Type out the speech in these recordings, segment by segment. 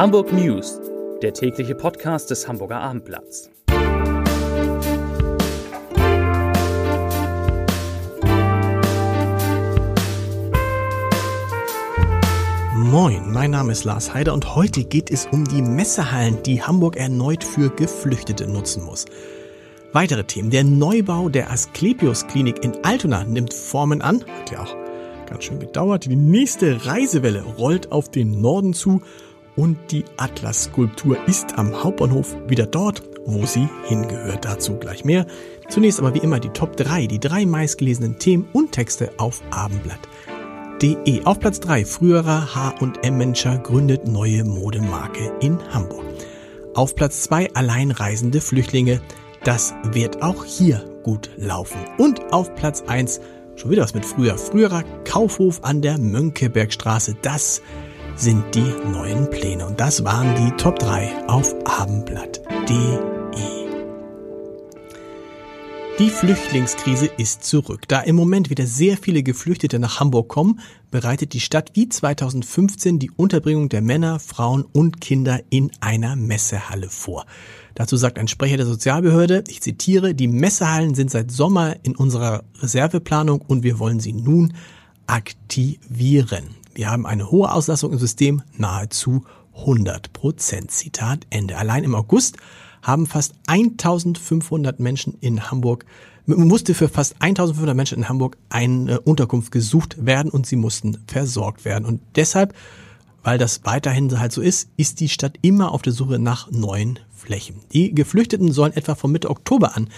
Hamburg News, der tägliche Podcast des Hamburger Abendblatts. Moin, mein Name ist Lars Heider und heute geht es um die Messehallen, die Hamburg erneut für Geflüchtete nutzen muss. Weitere Themen. Der Neubau der Asklepios Klinik in Altona nimmt Formen an. Hat ja auch ganz schön gedauert. Die nächste Reisewelle rollt auf den Norden zu und die Atlas-Skulptur ist am Hauptbahnhof wieder dort, wo sie hingehört. Dazu gleich mehr. Zunächst aber wie immer die Top 3, die drei meistgelesenen Themen und Texte auf abendblatt.de. Auf Platz 3, früherer H&M-Menscher gründet neue Modemarke in Hamburg. Auf Platz 2, alleinreisende Flüchtlinge. Das wird auch hier gut laufen. Und auf Platz 1, schon wieder was mit früher, früherer Kaufhof an der Mönckebergstraße. Das sind die neuen Pläne. Und das waren die Top 3 auf abendblatt.de. Die Flüchtlingskrise ist zurück. Da im Moment wieder sehr viele Geflüchtete nach Hamburg kommen, bereitet die Stadt wie 2015 die Unterbringung der Männer, Frauen und Kinder in einer Messehalle vor. Dazu sagt ein Sprecher der Sozialbehörde, ich zitiere, die Messehallen sind seit Sommer in unserer Reserveplanung und wir wollen sie nun aktivieren. Wir haben eine hohe Auslastung im System, nahezu 100 Prozent. Zitat Ende. Allein im August haben fast 1500 Menschen in Hamburg, musste für fast 1500 Menschen in Hamburg eine Unterkunft gesucht werden und sie mussten versorgt werden. Und deshalb, weil das weiterhin halt so ist, ist die Stadt immer auf der Suche nach neuen Flächen. Die Geflüchteten sollen etwa von Mitte Oktober an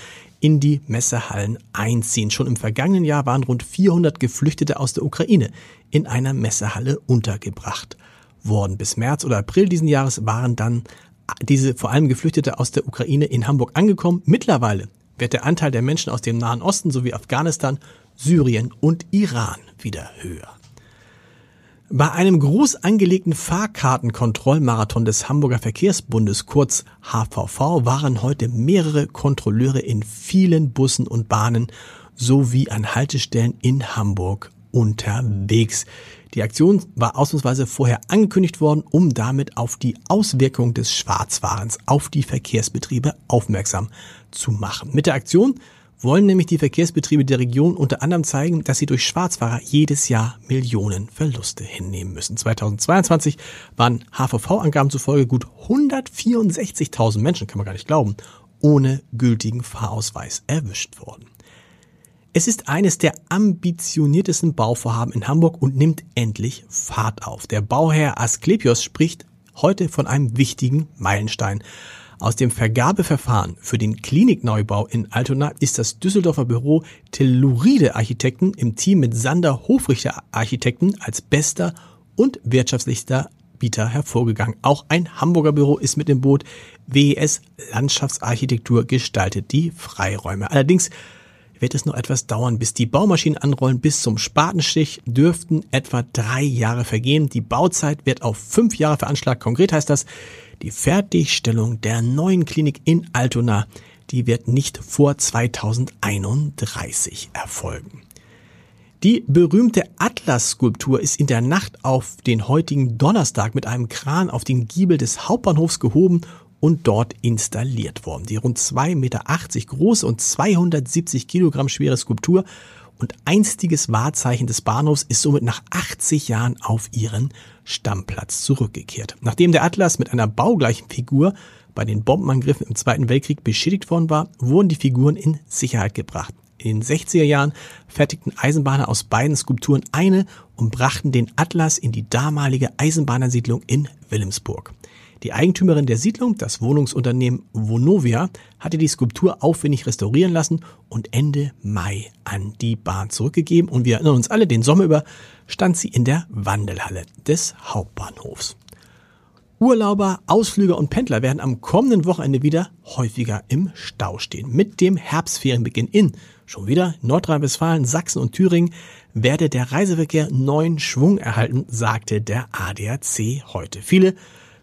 in die Messehallen einziehen. Schon im vergangenen Jahr waren rund 400 Geflüchtete aus der Ukraine in einer Messehalle untergebracht worden. Bis März oder April diesen Jahres waren dann diese vor allem Geflüchtete aus der Ukraine in Hamburg angekommen. Mittlerweile wird der Anteil der Menschen aus dem Nahen Osten sowie Afghanistan, Syrien und Iran wieder höher. Bei einem groß angelegten Fahrkartenkontrollmarathon des Hamburger Verkehrsbundes, kurz HVV, waren heute mehrere Kontrolleure in vielen Bussen und Bahnen sowie an Haltestellen in Hamburg unterwegs. Die Aktion war ausnahmsweise vorher angekündigt worden, um damit auf die Auswirkung des Schwarzfahrens auf die Verkehrsbetriebe aufmerksam zu machen. Mit der Aktion wollen nämlich die Verkehrsbetriebe der Region unter anderem zeigen, dass sie durch Schwarzfahrer jedes Jahr Millionen Verluste hinnehmen müssen. 2022 waren HVV-Angaben zufolge gut 164.000 Menschen, kann man gar nicht glauben, ohne gültigen Fahrausweis erwischt worden. Es ist eines der ambitioniertesten Bauvorhaben in Hamburg und nimmt endlich Fahrt auf. Der Bauherr Asklepios spricht heute von einem wichtigen Meilenstein. Aus dem Vergabeverfahren für den Klinikneubau in Altona ist das Düsseldorfer Büro Telluride Architekten im Team mit Sander Hofrichter Architekten als bester und wirtschaftlichster Bieter hervorgegangen. Auch ein Hamburger Büro ist mit dem Boot. WES Landschaftsarchitektur gestaltet die Freiräume. Allerdings wird es noch etwas dauern, bis die Baumaschinen anrollen. Bis zum Spatenstich dürften etwa drei Jahre vergehen. Die Bauzeit wird auf fünf Jahre veranschlagt. Konkret heißt das, die Fertigstellung der neuen Klinik in Altona, die wird nicht vor 2031 erfolgen. Die berühmte Atlas-Skulptur ist in der Nacht auf den heutigen Donnerstag mit einem Kran auf den Giebel des Hauptbahnhofs gehoben und dort installiert worden. Die rund 2,80 Meter große und 270 Kilogramm schwere Skulptur und einstiges Wahrzeichen des Bahnhofs ist somit nach 80 Jahren auf ihren Stammplatz zurückgekehrt. Nachdem der Atlas mit einer baugleichen Figur bei den Bombenangriffen im Zweiten Weltkrieg beschädigt worden war, wurden die Figuren in Sicherheit gebracht. In den 60er Jahren fertigten Eisenbahner aus beiden Skulpturen eine und brachten den Atlas in die damalige Eisenbahnersiedlung in Wilhelmsburg. Die Eigentümerin der Siedlung, das Wohnungsunternehmen Vonovia, hatte die Skulptur aufwendig restaurieren lassen und Ende Mai an die Bahn zurückgegeben. Und wir erinnern uns alle, den Sommer über stand sie in der Wandelhalle des Hauptbahnhofs. Urlauber, Ausflüger und Pendler werden am kommenden Wochenende wieder häufiger im Stau stehen. Mit dem Herbstferienbeginn in schon wieder Nordrhein-Westfalen, Sachsen und Thüringen werde der Reiseverkehr neuen Schwung erhalten, sagte der ADAC heute. Viele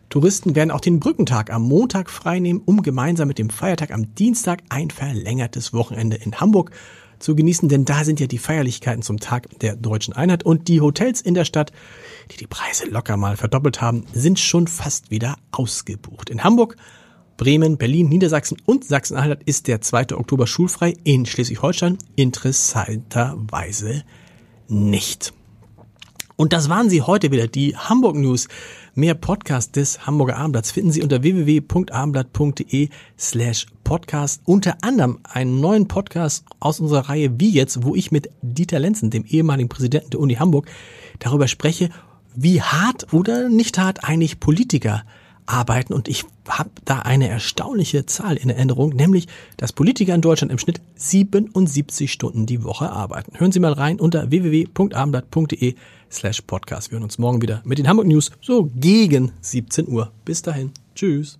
Touristen werden auch den Brückentag am Montag freinehmen, um gemeinsam mit dem Feiertag am Dienstag ein verlängertes Wochenende in Hamburg zu genießen, denn da sind ja die Feierlichkeiten zum Tag der deutschen Einheit und die Hotels in der Stadt, die die Preise locker mal verdoppelt haben, sind schon fast wieder ausgebucht. In Hamburg Bremen, Berlin, Niedersachsen und Sachsen-Anhalt ist der 2. Oktober schulfrei. In Schleswig-Holstein interessanterweise nicht. Und das waren sie heute wieder, die Hamburg News. Mehr Podcast des Hamburger Abendblatts finden Sie unter www.abendblatt.de slash podcast. Unter anderem einen neuen Podcast aus unserer Reihe Wie jetzt, wo ich mit Dieter Lenzen, dem ehemaligen Präsidenten der Uni Hamburg, darüber spreche, wie hart oder nicht hart eigentlich Politiker arbeiten. Und ich habe da eine erstaunliche Zahl in Erinnerung, nämlich, dass Politiker in Deutschland im Schnitt 77 Stunden die Woche arbeiten. Hören Sie mal rein unter www.abendblatt.de slash podcast. Wir hören uns morgen wieder mit den Hamburg News, so gegen 17 Uhr. Bis dahin. Tschüss.